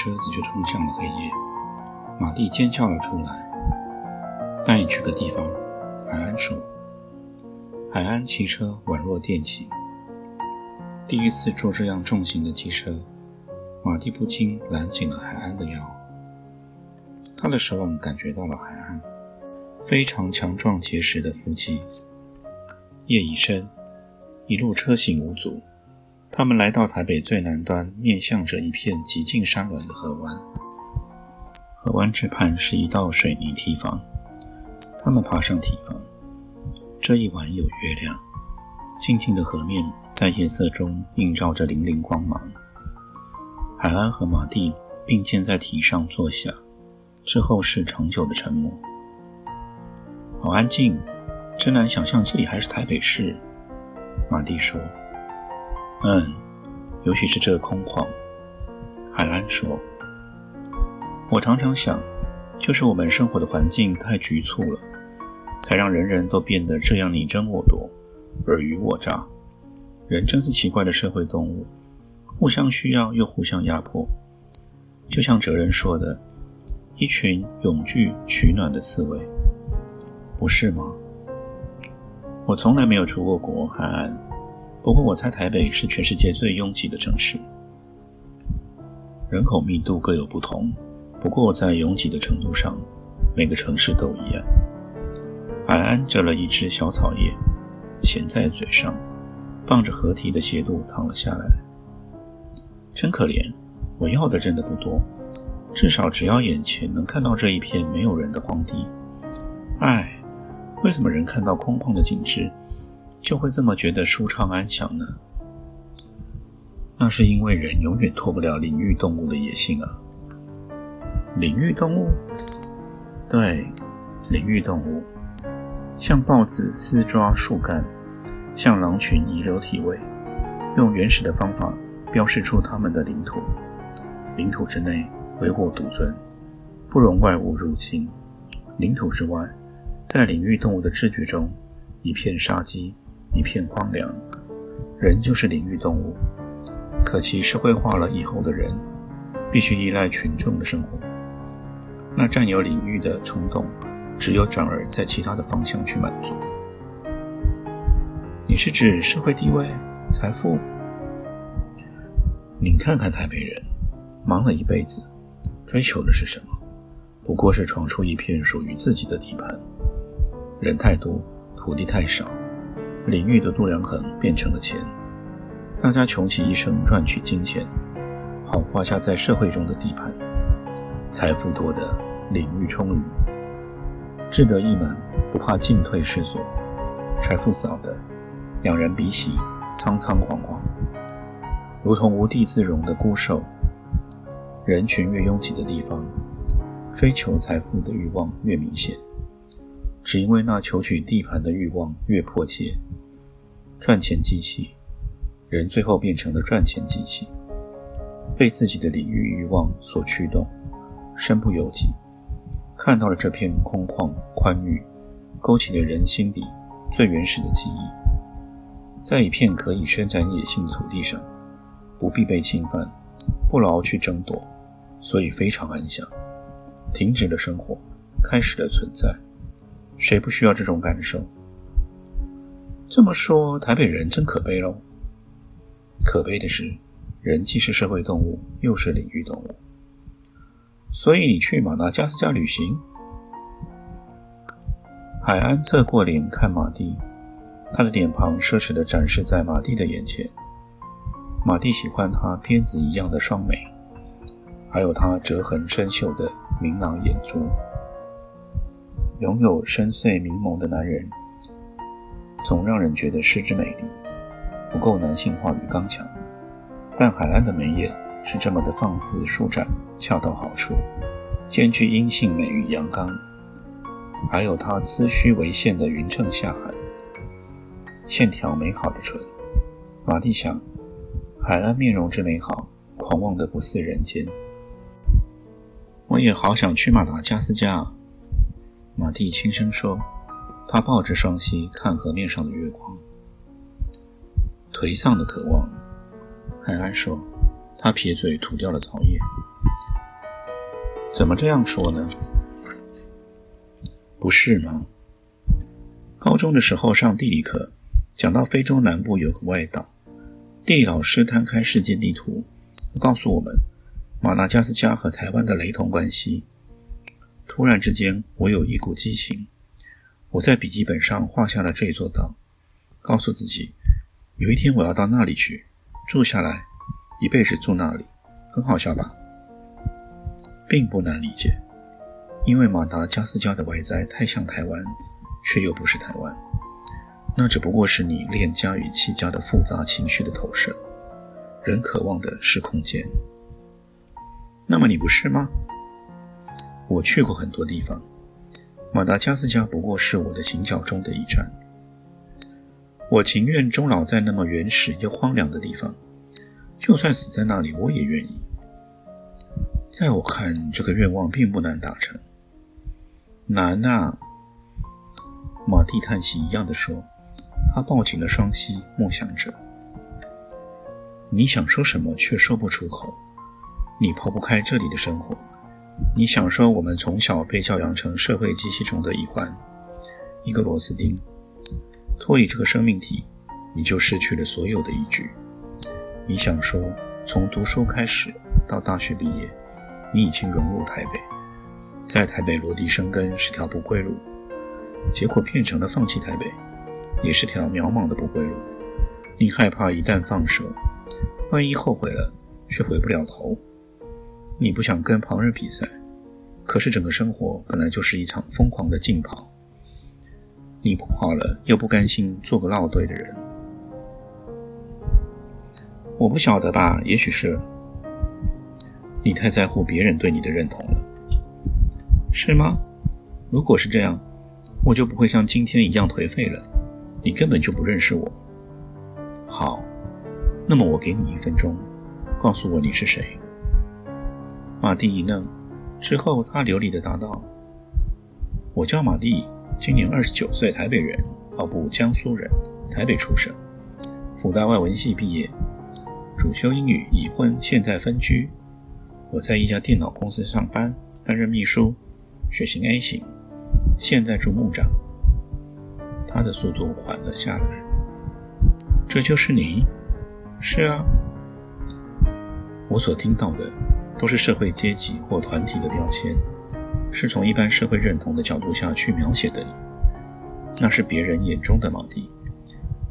车子就冲向了黑夜。马蒂尖叫了出来：“带你去个地方。”海岸说。海岸骑车宛若电骑。第一次坐这样重型的机车，马蒂不禁揽紧了海岸的腰。他的手腕感觉到了海岸非常强壮结实的腹肌。夜已深，一路车行无阻。他们来到台北最南端，面向着一片极尽山峦的河湾。河湾之畔是一道水泥堤防。他们爬上堤防。这一晚有月亮，静静的河面在夜色中映照着粼粼光芒。海安和马蒂并肩在堤上坐下，之后是长久的沉默。好安静，真难想象这里还是台北市。马蒂说。嗯，尤其是这个空旷。海安说：“我常常想，就是我们生活的环境太局促了，才让人人都变得这样你争我夺、尔虞我诈。人真是奇怪的社会动物，互相需要又互相压迫。就像哲人说的，一群永具取暖的刺猬，不是吗？我从来没有出过国，海安。”不过，我猜台北是全世界最拥挤的城市，人口密度各有不同。不过，在拥挤的程度上，每个城市都一样。海安折了一只小草叶，衔在嘴上，傍着河堤的斜度躺了下来。真可怜，我要的真的不多，至少只要眼前能看到这一片没有人的荒地。唉，为什么人看到空旷的景致？就会这么觉得舒畅安详呢？那是因为人永远脱不了领域动物的野性啊！领域动物，对，领域动物，像豹子撕抓树干，像狼群遗留体味，用原始的方法标示出它们的领土。领土之内唯我独尊，不容外物入侵；领土之外，在领域动物的知觉中，一片杀机。一片荒凉，人就是领域动物。可其社会化了以后的人，必须依赖群众的生活。那占有领域的冲动，只有转而在其他的方向去满足。你是指社会地位、财富？你看看台北人，忙了一辈子，追求的是什么？不过是闯出一片属于自己的地盘。人太多，土地太少。领域的度量衡变成了钱，大家穷其一生赚取金钱，好画下在社会中的地盘。财富多的，领域充裕，志得意满，不怕进退失所；财富少的，两人比喜，仓仓惶惶，如同无地自容的孤兽。人群越拥挤的地方，追求财富的欲望越明显，只因为那求取地盘的欲望越迫切。赚钱机器人最后变成了赚钱机器，被自己的领域欲望所驱动，身不由己。看到了这片空旷宽裕，勾起了人心底最原始的记忆。在一片可以生产野性的土地上，不必被侵犯，不劳去争夺，所以非常安详。停止了生活，开始了存在。谁不需要这种感受？这么说，台北人真可悲喽。可悲的是，人既是社会动物，又是领域动物。所以你去马达加斯加旅行？海安侧过脸看马蒂，他的脸庞奢侈地展示在马蒂的眼前。马蒂喜欢他鞭子一样的双眉，还有他折痕生锈的明朗眼珠。拥有深邃明眸的男人。总让人觉得失之美丽，不够男性化与刚强。但海安的眉眼是这么的放肆舒展，恰到好处，兼具阴性美与阳刚，还有它锱须为线的匀称下颌，线条美好的唇。马蒂想，海安面容之美好，狂妄的不似人间。我也好想去马达加斯加啊！马蒂轻声说。他抱着双膝看河面上的月光，颓丧的渴望。海安说：“他撇嘴吐掉了草叶。怎么这样说呢？不是吗？高中的时候上地理课，讲到非洲南部有个外岛，地理老师摊开世界地图，告诉我们马达加斯加和台湾的雷同关系。突然之间，我有一股激情。”我在笔记本上画下了这座岛，告诉自己，有一天我要到那里去住下来，一辈子住那里，很好笑吧？并不难理解，因为马达加斯加的外在太像台湾，却又不是台湾，那只不过是你恋家与弃家的复杂情绪的投射。人渴望的是空间，那么你不是吗？我去过很多地方。马达加斯加不过是我的行脚中的一站，我情愿终老在那么原始又荒凉的地方，就算死在那里，我也愿意。在我看，这个愿望并不难达成。难啊！马蒂叹息一样的说，他抱紧了双膝，默想着。你想说什么，却说不出口。你抛不开这里的生活。你想说，我们从小被教养成社会机器中的一环，一个螺丝钉，脱离这个生命体，你就失去了所有的依据。你想说，从读书开始到大学毕业，你已经融入台北，在台北落地生根是条不归路，结果变成了放弃台北，也是条渺茫的不归路。你害怕一旦放手，万一后悔了，却回不了头。你不想跟旁人比赛，可是整个生活本来就是一场疯狂的竞跑。你不跑了，又不甘心做个落队的人。我不晓得吧？也许是你太在乎别人对你的认同了，是吗？如果是这样，我就不会像今天一样颓废了。你根本就不认识我。好，那么我给你一分钟，告诉我你是谁。马蒂一愣，之后他流利地答道：“我叫马蒂，今年二十九岁，台北人，哦不，江苏人，台北出生，复大外文系毕业，主修英语，已婚，现在分居。我在一家电脑公司上班，担任秘书，血型 A 型，现在住木栅。”他的速度缓了下来。“这就是你？”“是啊。”我所听到的。都是社会阶级或团体的标签，是从一般社会认同的角度下去描写的你，那是别人眼中的马蒂。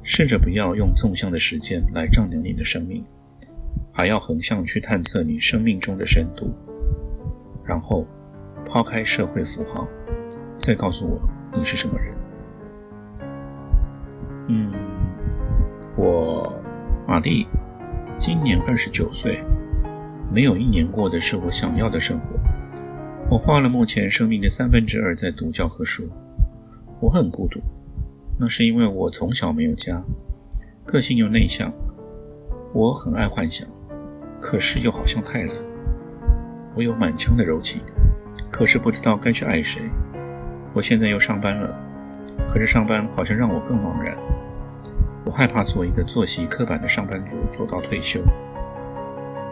试着不要用纵向的时间来丈量你的生命，还要横向去探测你生命中的深度，然后抛开社会符号，再告诉我你是什么人。嗯，我马蒂，今年二十九岁。没有一年过的是我想要的生活。我花了目前生命的三分之二在读教科书。我很孤独，那是因为我从小没有家，个性又内向。我很爱幻想，可是又好像太懒。我有满腔的柔情，可是不知道该去爱谁。我现在又上班了，可是上班好像让我更茫然。我害怕做一个作息刻板的上班族，做到退休。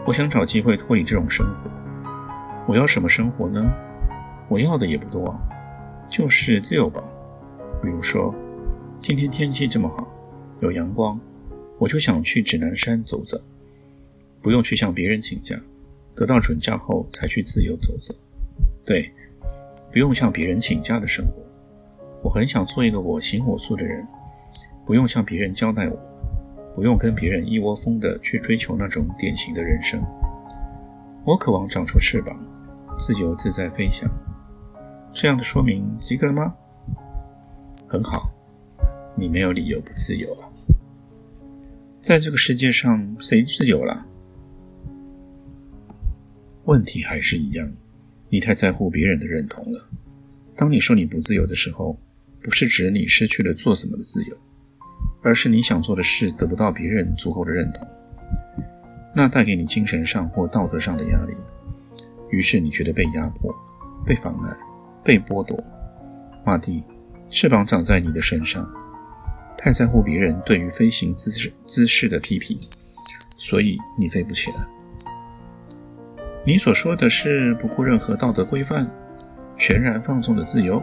我想找机会脱离这种生活。我要什么生活呢？我要的也不多，就是自由吧。比如说，今天天气这么好，有阳光，我就想去指南山走走，不用去向别人请假，得到准假后才去自由走走。对，不用向别人请假的生活。我很想做一个我行我素的人，不用向别人交代我。不用跟别人一窝蜂的去追求那种典型的人生。我渴望长出翅膀，自由自在飞翔。这样的说明及格了吗？很好，你没有理由不自由啊。在这个世界上，谁自由了？问题还是一样，你太在乎别人的认同了。当你说你不自由的时候，不是指你失去了做什么的自由，而是你想做的事得不到别人足够的认同，那带给你精神上或道德上的压力，于是你觉得被压迫、被妨碍、被剥夺。马蒂，翅膀长在你的身上，太在乎别人对于飞行姿势姿势的批评，所以你飞不起来。你所说的是不顾任何道德规范，全然放纵的自由？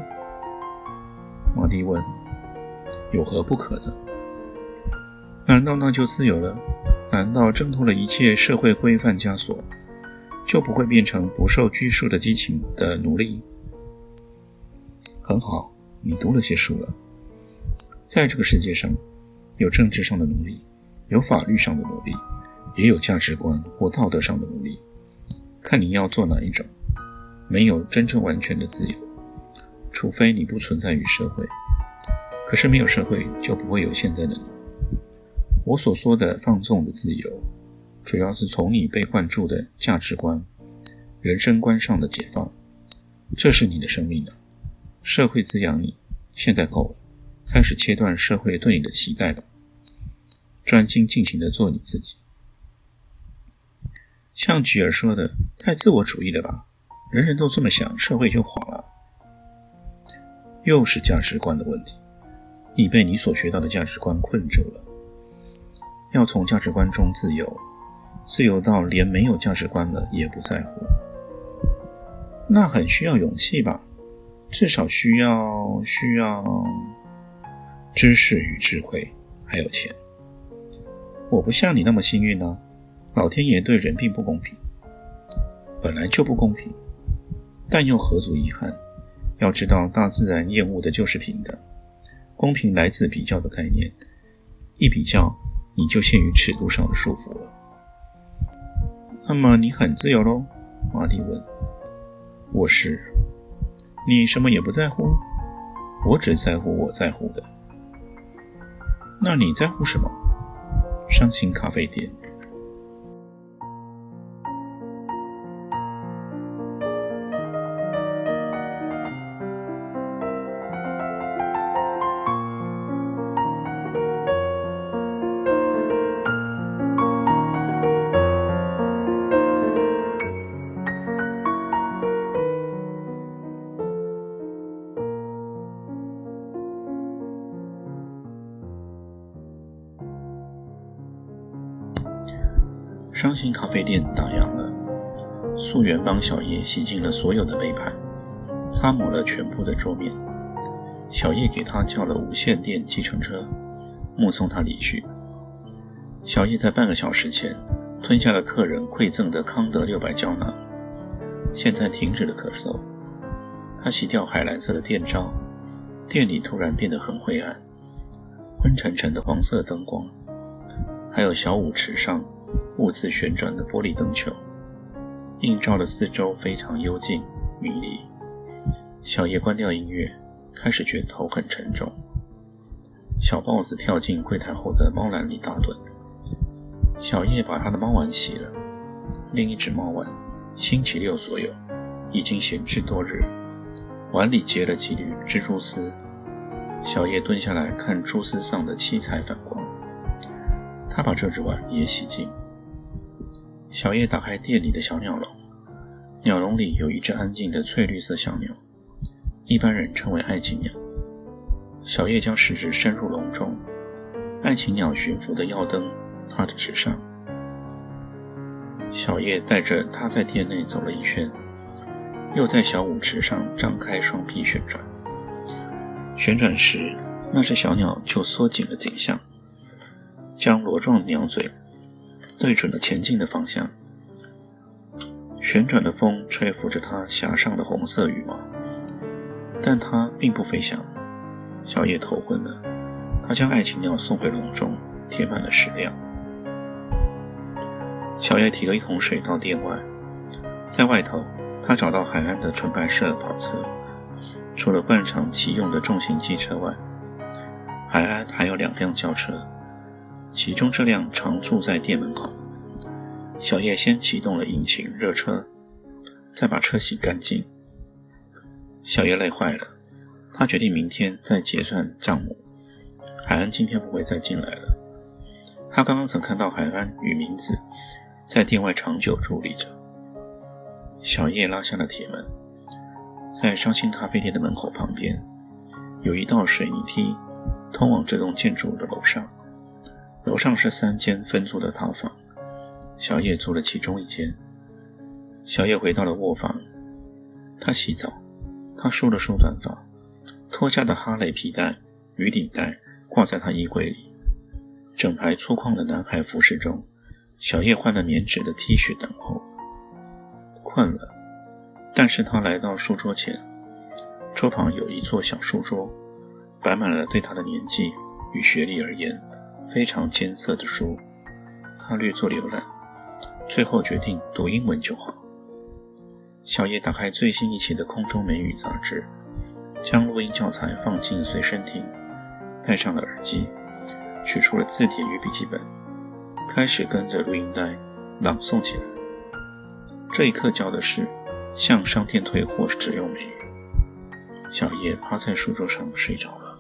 马蒂问：“有何不可呢？难道那就自由了？难道挣脱了一切社会规范枷锁，就不会变成不受拘束的激情的奴隶？”很好，你读了些书了。在这个世界上，有政治上的奴隶，有法律上的奴隶，也有价值观或道德上的奴隶。看你要做哪一种。没有真正完全的自由。除非你不存在于社会，可是没有社会就不会有现在的你。我所说的放纵的自由，主要是从你被灌注的价值观、人生观上的解放。这是你的生命了，社会滋养你，现在够了，开始切断社会对你的期待吧，专心尽情的做你自己。像吉尔说的，太自我主义了吧？人人都这么想，社会就垮了。又是价值观的问题，你被你所学到的价值观困住了。要从价值观中自由，自由到连没有价值观了也不在乎，那很需要勇气吧？至少需要需要知识与智慧，还有钱。我不像你那么幸运呢。老天爷对人并不公平，本来就不公平，但又何足遗憾？要知道，大自然厌恶的就是平等。公平来自比较的概念，一比较，你就陷于尺度上的束缚了。那么你很自由喽？马蒂问。我是。你什么也不在乎？我只在乎我在乎的。那你在乎什么？伤心咖啡店。伤心咖啡店打烊了。素媛帮小叶洗净了所有的杯盘，擦抹了全部的桌面。小叶给他叫了无线电计程车，目送他离去。小叶在半个小时前吞下了客人馈赠的康德六百胶囊，现在停止了咳嗽。他洗掉海蓝色的电罩，店里突然变得很灰暗，昏沉沉的黄色灯光，还有小舞池上。兀自旋转的玻璃灯球，映照的四周非常幽静迷离。小叶关掉音乐，开始觉得头很沉重。小豹子跳进柜台后的猫篮里打盹。小叶把他的猫碗洗了，另一只猫碗，星期六左右，已经闲置多日，碗里结了几缕蜘蛛丝。小叶蹲下来看蛛丝上的七彩反光，他把这只碗也洗净。小叶打开店里的小鸟笼，鸟笼里有一只安静的翠绿色小鸟，一般人称为爱情鸟。小叶将食指伸入笼中，爱情鸟驯服的药灯踏在纸上。小叶带着它在店内走了一圈，又在小舞池上张开双臂旋转。旋转时，那只小鸟就缩紧了颈项，将螺状鸟嘴。对准了前进的方向，旋转的风吹拂着它狭上的红色羽毛，但它并不飞翔。小叶头昏了，他将爱情鸟送回笼中，填满了食料。小叶提了一桶水到店外，在外头，他找到海岸的纯白色跑车，除了惯常骑用的重型机车外，海岸还有两辆轿车。其中这辆常住在店门口。小叶先启动了引擎热车，再把车洗干净。小叶累坏了，他决定明天再结算账目。海安今天不会再进来了。他刚刚曾看到海安与明子在店外长久伫立着。小叶拉下了铁门，在伤心咖啡店的门口旁边，有一道水泥梯通往这栋建筑的楼上。楼上是三间分租的套房，小叶租了其中一间。小叶回到了卧房，他洗澡。他梳了梳短发，脱下的哈雷皮带与领带挂在他衣柜里。整排粗犷的男孩服饰中，小叶换了棉质的 T 恤等候。困了，但是他来到书桌前，桌旁有一座小书桌，摆满了对他的年纪与学历而言非常艰涩的书。他略作浏览，最后决定读英文就好。小叶打开最新一期的《空中美语》杂志，将录音教材放进随身听，戴上了耳机，取出了字典与笔记本，开始跟着录音带朗诵起来。这一课教的是向商店退货使用美语。小叶趴在书桌上睡着了。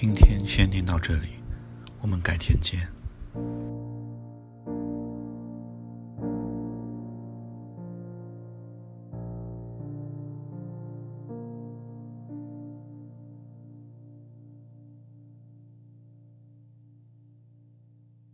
今天先听到这里，我们改天见。